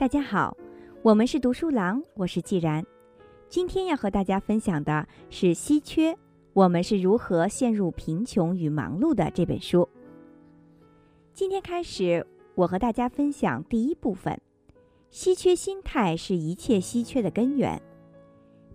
大家好，我们是读书郎，我是既然。今天要和大家分享的是《稀缺：我们是如何陷入贫穷与忙碌的》这本书。今天开始，我和大家分享第一部分：稀缺心态是一切稀缺的根源。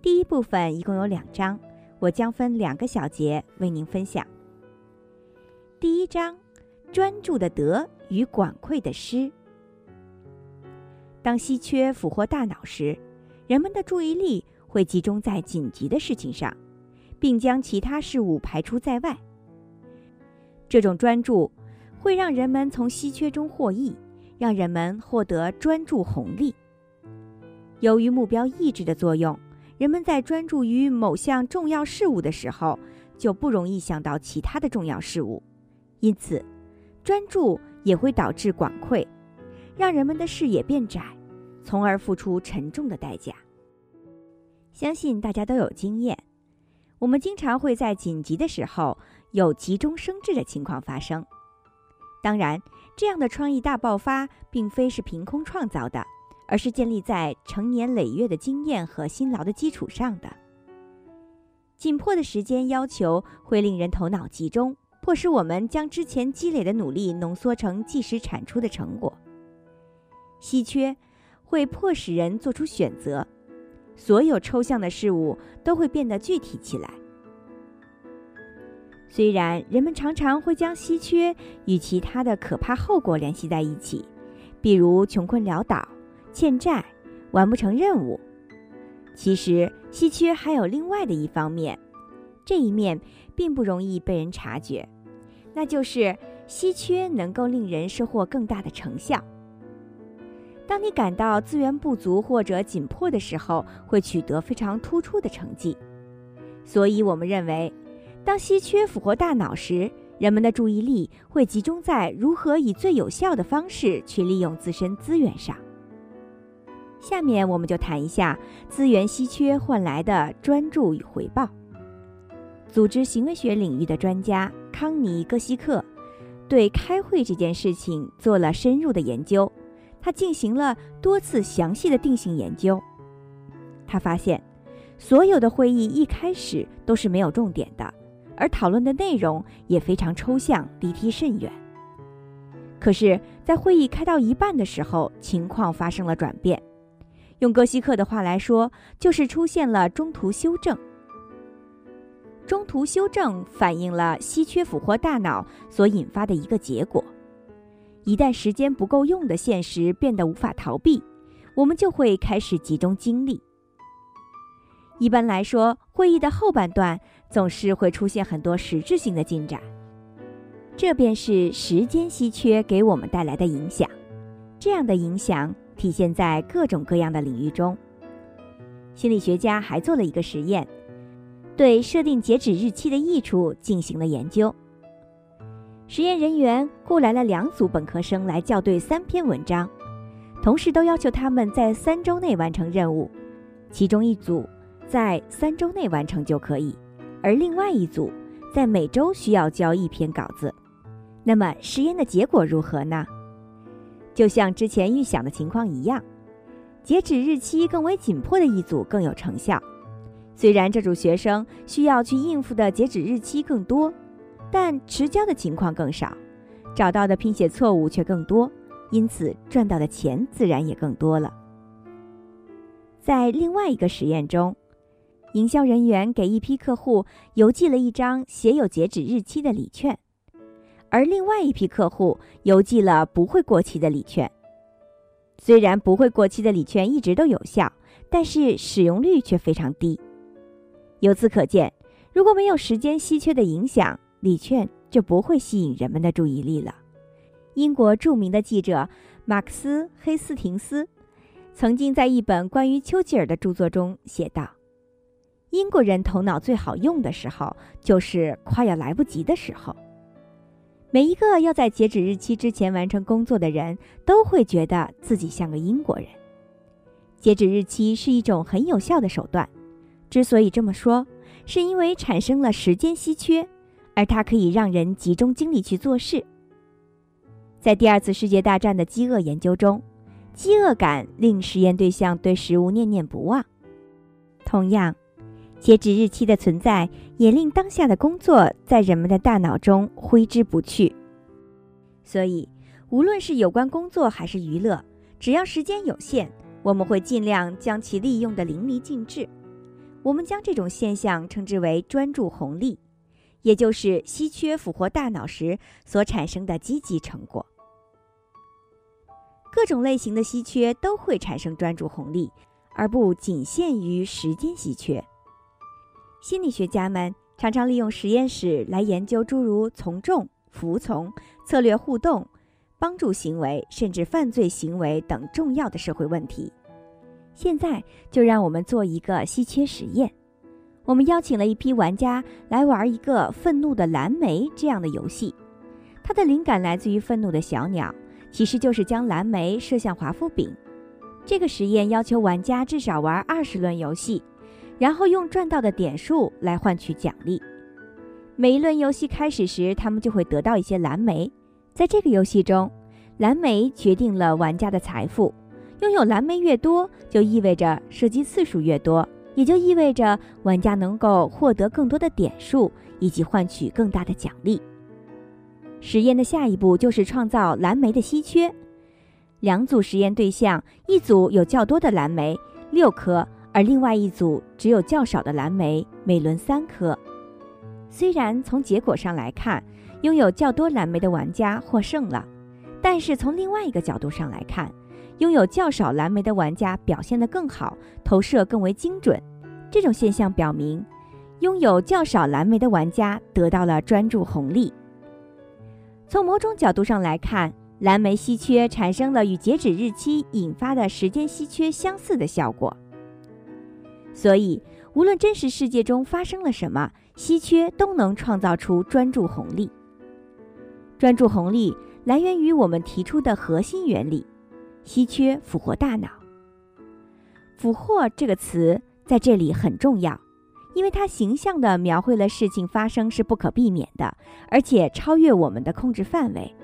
第一部分一共有两章，我将分两个小节为您分享。第一章：专注的德与广阔的失。当稀缺俘获大脑时，人们的注意力会集中在紧急的事情上，并将其他事物排除在外。这种专注会让人们从稀缺中获益，让人们获得专注红利。由于目标意志的作用，人们在专注于某项重要事物的时候，就不容易想到其他的重要事物。因此，专注也会导致广阔，让人们的视野变窄。从而付出沉重的代价。相信大家都有经验，我们经常会在紧急的时候有急中生智的情况发生。当然，这样的创意大爆发并非是凭空创造的，而是建立在成年累月的经验和辛劳的基础上的。紧迫的时间要求会令人头脑集中，迫使我们将之前积累的努力浓缩成即时产出的成果。稀缺。会迫使人做出选择，所有抽象的事物都会变得具体起来。虽然人们常常会将稀缺与其他的可怕后果联系在一起，比如穷困潦倒、欠债、完不成任务，其实稀缺还有另外的一方面，这一面并不容易被人察觉，那就是稀缺能够令人收获更大的成效。当你感到资源不足或者紧迫的时候，会取得非常突出的成绩。所以，我们认为，当稀缺俘获大脑时，人们的注意力会集中在如何以最有效的方式去利用自身资源上。下面，我们就谈一下资源稀缺换来的专注与回报。组织行为学领域的专家康尼·戈西克对开会这件事情做了深入的研究。他进行了多次详细的定性研究，他发现，所有的会议一开始都是没有重点的，而讨论的内容也非常抽象，离题甚远。可是，在会议开到一半的时候，情况发生了转变。用戈西克的话来说，就是出现了中途修正。中途修正反映了稀缺俘获大脑所引发的一个结果。一旦时间不够用的现实变得无法逃避，我们就会开始集中精力。一般来说，会议的后半段总是会出现很多实质性的进展，这便是时间稀缺给我们带来的影响。这样的影响体现在各种各样的领域中。心理学家还做了一个实验，对设定截止日期的益处进行了研究。实验人员雇来了两组本科生来校对三篇文章，同时都要求他们在三周内完成任务。其中一组在三周内完成就可以，而另外一组在每周需要交一篇稿子。那么实验的结果如何呢？就像之前预想的情况一样，截止日期更为紧迫的一组更有成效。虽然这组学生需要去应付的截止日期更多。但持交的情况更少，找到的拼写错误却更多，因此赚到的钱自然也更多了。在另外一个实验中，营销人员给一批客户邮寄了一张写有截止日期的礼券，而另外一批客户邮寄了不会过期的礼券。虽然不会过期的礼券一直都有效，但是使用率却非常低。由此可见，如果没有时间稀缺的影响，礼券就不会吸引人们的注意力了。英国著名的记者马克思·黑斯廷斯曾经在一本关于丘吉尔的著作中写道：“英国人头脑最好用的时候，就是快要来不及的时候。每一个要在截止日期之前完成工作的人都会觉得自己像个英国人。截止日期是一种很有效的手段。之所以这么说，是因为产生了时间稀缺。”而它可以让人集中精力去做事。在第二次世界大战的饥饿研究中，饥饿感令实验对象对食物念念不忘。同样，截止日期的存在也令当下的工作在人们的大脑中挥之不去。所以，无论是有关工作还是娱乐，只要时间有限，我们会尽量将其利用的淋漓尽致。我们将这种现象称之为专注红利，也就是稀缺俘获大脑时所产生的积极成果。各种类型的稀缺都会产生专注红利，而不仅限于时间稀缺。心理学家们常常利用实验室来研究诸如从众、服从、策略互动、帮助行为，甚至犯罪行为等重要的社会问题。现在就让我们做一个稀缺实验。我们邀请了一批玩家来玩一个“愤怒的蓝莓”这样的游戏。它的灵感来自于愤怒的小鸟，其实就是将蓝莓射向华夫饼。这个实验要求玩家至少玩二十轮游戏，然后用赚到的点数来换取奖励。每一轮游戏开始时，他们就会得到一些蓝莓。在这个游戏中，蓝莓决定了玩家的财富。拥有蓝莓越多，就意味着射击次数越多，也就意味着玩家能够获得更多的点数，以及换取更大的奖励。实验的下一步就是创造蓝莓的稀缺。两组实验对象，一组有较多的蓝莓，六颗，而另外一组只有较少的蓝莓，每轮三颗。虽然从结果上来看，拥有较多蓝莓的玩家获胜了，但是从另外一个角度上来看，拥有较少蓝莓的玩家表现得更好，投射更为精准。这种现象表明，拥有较少蓝莓的玩家得到了专注红利。从某种角度上来看，蓝莓稀缺产生了与截止日期引发的时间稀缺相似的效果。所以，无论真实世界中发生了什么，稀缺都能创造出专注红利。专注红利来源于我们提出的核心原理。稀缺俘获大脑。俘获这个词在这里很重要，因为它形象地描绘了事情发生是不可避免的，而且超越我们的控制范围。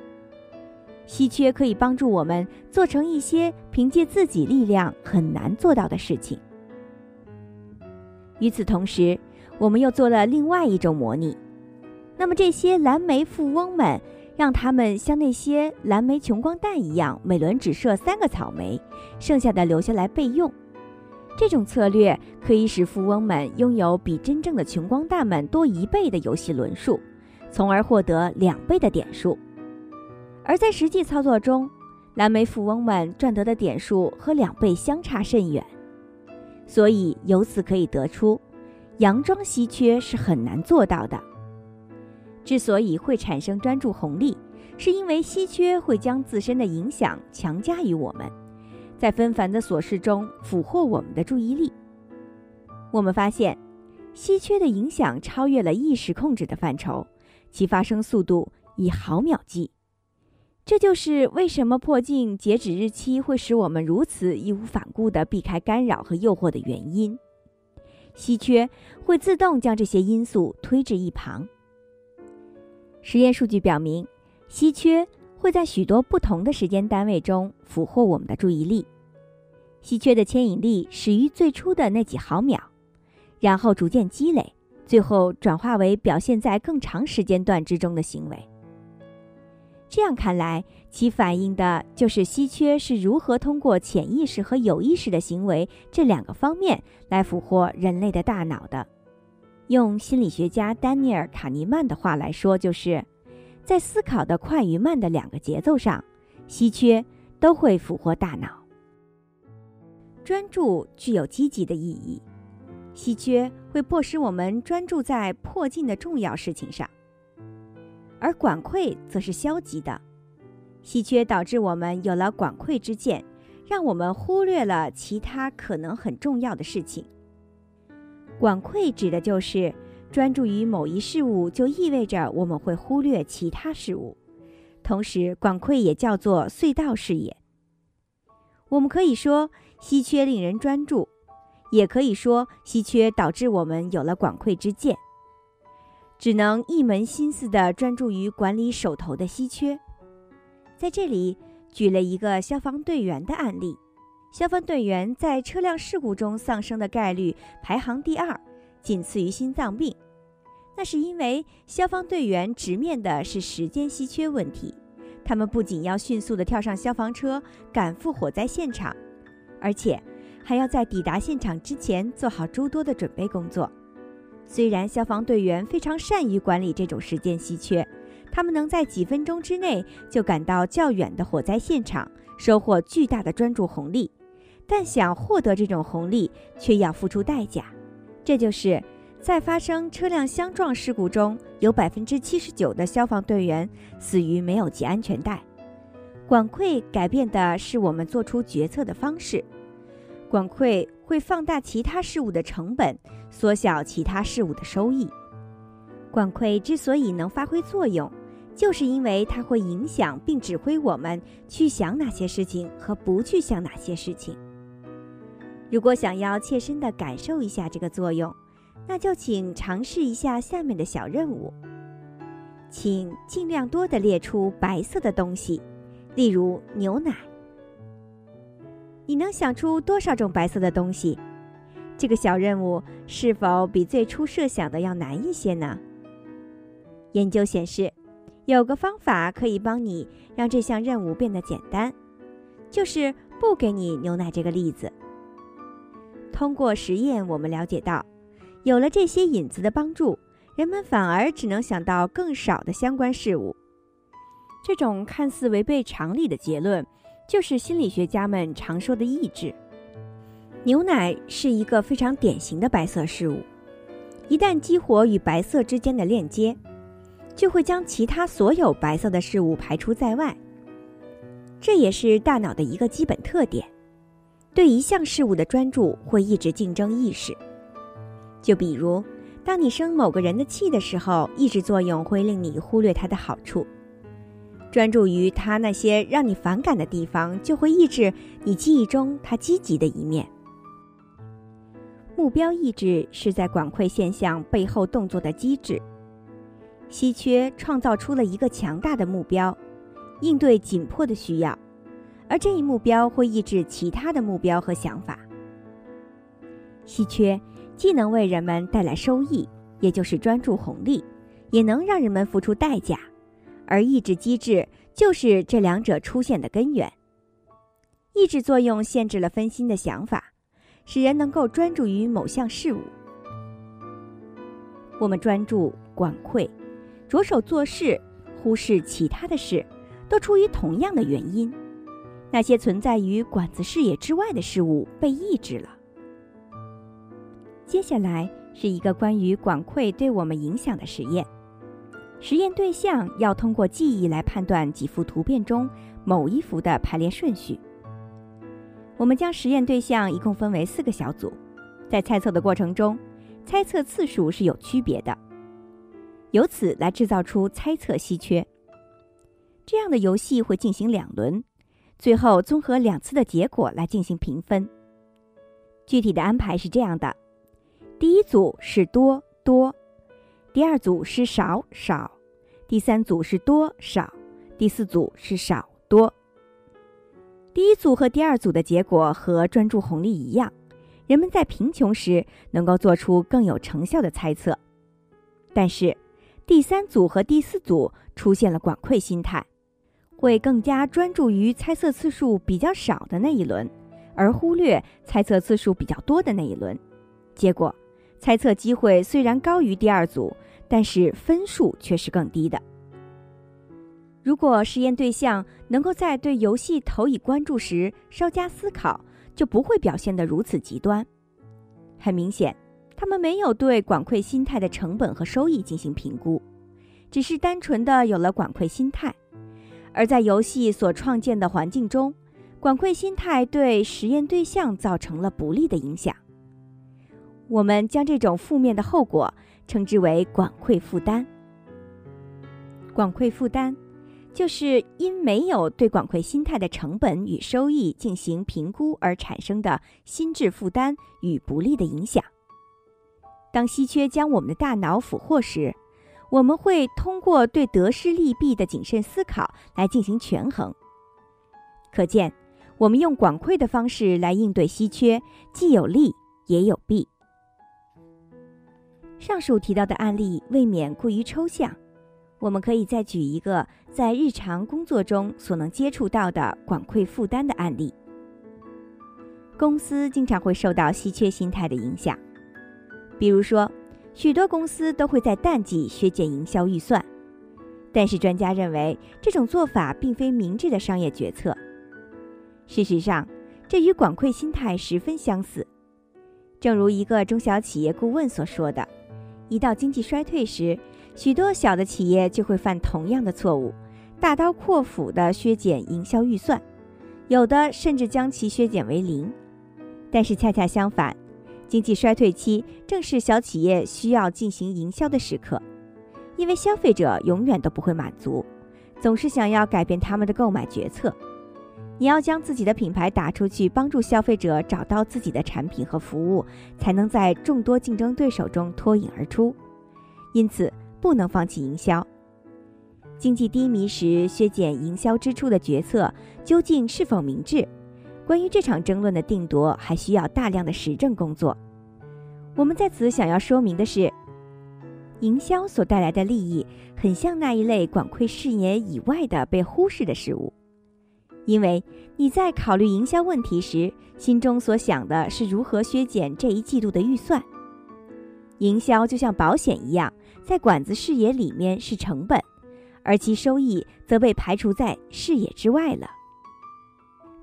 稀缺可以帮助我们做成一些凭借自己力量很难做到的事情。与此同时，我们又做了另外一种模拟。那么这些蓝莓富翁们。让他们像那些蓝莓穷光蛋一样，每轮只射三个草莓，剩下的留下来备用。这种策略可以使富翁们拥有比真正的穷光蛋们多一倍的游戏轮数，从而获得两倍的点数。而在实际操作中，蓝莓富翁们赚得的点数和两倍相差甚远。所以由此可以得出，佯装稀缺是很难做到的。之所以会产生专注红利，是因为稀缺会将自身的影响强加于我们，在纷繁的琐事中俘获我们的注意力。我们发现，稀缺的影响超越了意识控制的范畴，其发生速度以毫秒计。这就是为什么迫近截止日期会使我们如此义无反顾地避开干扰和诱惑的原因。稀缺会自动将这些因素推至一旁。实验数据表明，稀缺会在许多不同的时间单位中俘获我们的注意力。稀缺的牵引力始于最初的那几毫秒，然后逐渐积累，最后转化为表现在更长时间段之中的行为。这样看来，其反映的就是稀缺是如何通过潜意识和有意识的行为这两个方面来俘获人类的大脑的。用心理学家丹尼尔·卡尼曼的话来说，就是在思考的快与慢的两个节奏上，稀缺都会俘获大脑。专注具有积极的意义，稀缺会迫使我们专注在迫近的重要事情上，而管窥则是消极的。稀缺导致我们有了管窥之见，让我们忽略了其他可能很重要的事情。管窥指的就是专注于某一事物，就意味着我们会忽略其他事物。同时，管窥也叫做隧道视野。我们可以说稀缺令人专注，也可以说稀缺导致我们有了管窥之见，只能一门心思地专注于管理手头的稀缺。在这里，举了一个消防队员的案例。消防队员在车辆事故中丧生的概率排行第二，仅次于心脏病。那是因为消防队员直面的是时间稀缺问题，他们不仅要迅速地跳上消防车赶赴火灾现场，而且还要在抵达现场之前做好诸多的准备工作。虽然消防队员非常善于管理这种时间稀缺，他们能在几分钟之内就赶到较远的火灾现场，收获巨大的专注红利。但想获得这种红利，却要付出代价。这就是在发生车辆相撞事故中，有百分之七十九的消防队员死于没有系安全带。管窥改变的是我们做出决策的方式。管窥会放大其他事物的成本，缩小其他事物的收益。管窥之所以能发挥作用，就是因为它会影响并指挥我们去想哪些事情和不去想哪些事情。如果想要切身的感受一下这个作用，那就请尝试一下下面的小任务。请尽量多的列出白色的东西，例如牛奶。你能想出多少种白色的东西？这个小任务是否比最初设想的要难一些呢？研究显示，有个方法可以帮你让这项任务变得简单，就是不给你牛奶这个例子。通过实验，我们了解到，有了这些引子的帮助，人们反而只能想到更少的相关事物。这种看似违背常理的结论，就是心理学家们常说的意志。牛奶是一个非常典型的白色事物，一旦激活与白色之间的链接，就会将其他所有白色的事物排除在外。这也是大脑的一个基本特点。对一项事物的专注会抑制竞争意识，就比如，当你生某个人的气的时候，抑制作用会令你忽略他的好处；专注于他那些让你反感的地方，就会抑制你记忆中他积极的一面。目标意志是在管窥现象背后动作的机制，稀缺创造出了一个强大的目标，应对紧迫的需要。而这一目标会抑制其他的目标和想法。稀缺既能为人们带来收益，也就是专注红利，也能让人们付出代价，而抑制机制就是这两者出现的根源。抑制作用限制了分心的想法，使人能够专注于某项事物。我们专注、管窥、着手做事，忽视其他的事，都出于同样的原因。那些存在于管子视野之外的事物被抑制了。接下来是一个关于管窥对我们影响的实验。实验对象要通过记忆来判断几幅图片中某一幅的排列顺序。我们将实验对象一共分为四个小组，在猜测的过程中，猜测次数是有区别的，由此来制造出猜测稀缺。这样的游戏会进行两轮。最后综合两次的结果来进行评分。具体的安排是这样的：第一组是多多，第二组是少少，第三组是多少，第四组是少多。第一组和第二组的结果和专注红利一样，人们在贫穷时能够做出更有成效的猜测，但是第三组和第四组出现了管窥心态。会更加专注于猜测次数比较少的那一轮，而忽略猜测次数比较多的那一轮。结果，猜测机会虽然高于第二组，但是分数却是更低的。如果实验对象能够在对游戏投以关注时稍加思考，就不会表现得如此极端。很明显，他们没有对管窥心态的成本和收益进行评估，只是单纯的有了管窥心态。而在游戏所创建的环境中，管窥心态对实验对象造成了不利的影响。我们将这种负面的后果称之为管窥负担。管窥负担，就是因没有对管窥心态的成本与收益进行评估而产生的心智负担与不利的影响。当稀缺将我们的大脑俘获时，我们会通过对得失利弊的谨慎思考来进行权衡。可见，我们用广馈的方式来应对稀缺，既有利也有弊。上述提到的案例未免过于抽象，我们可以再举一个在日常工作中所能接触到的广馈负担的案例。公司经常会受到稀缺心态的影响，比如说，许多公司都会在淡季削减营销预算，但是专家认为这种做法并非明智的商业决策。事实上，这与管馈心态十分相似。正如一个中小企业顾问所说的。一到经济衰退时，许多小的企业就会犯同样的错误，大刀阔斧地削减营销预算，有的甚至将其削减为零。但是恰恰相反，经济衰退期正是小企业需要进行营销的时刻，因为消费者永远都不会满足，总是想要改变他们的购买决策。你要将自己的品牌打出去，帮助消费者找到自己的产品和服务，才能在众多竞争对手中脱颖而出。因此，不能放弃营销。经济低迷时削减营销支出的决策究竟是否明智？关于这场争论的定夺，还需要大量的实证工作。我们在此想要说明的是，营销所带来的利益，很像那一类管窥视野以外的被忽视的事物。因为你在考虑营销问题时，心中所想的是如何削减这一季度的预算。营销就像保险一样，在管子视野里面是成本，而其收益则被排除在视野之外了。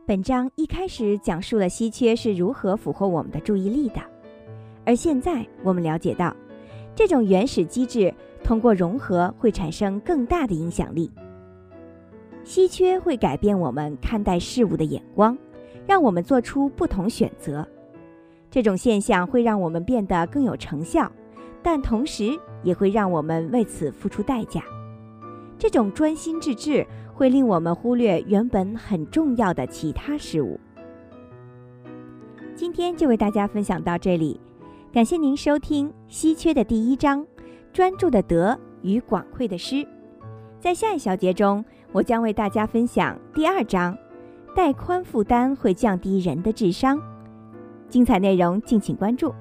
本章一开始讲述了稀缺是如何俘获我们的注意力的，而现在我们了解到，这种原始机制通过融合会产生更大的影响力。稀缺会改变我们看待事物的眼光，让我们做出不同选择。这种现象会让我们变得更有成效，但同时也会让我们为此付出代价。这种专心致志会令我们忽略原本很重要的其他事物。今天就为大家分享到这里，感谢您收听《稀缺的第一章：专注的德与广阔的诗》。在下一小节中。我将为大家分享第二章，带宽负担会降低人的智商。精彩内容敬请关注。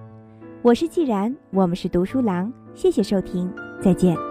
我是既然，我们是读书郎，谢谢收听，再见。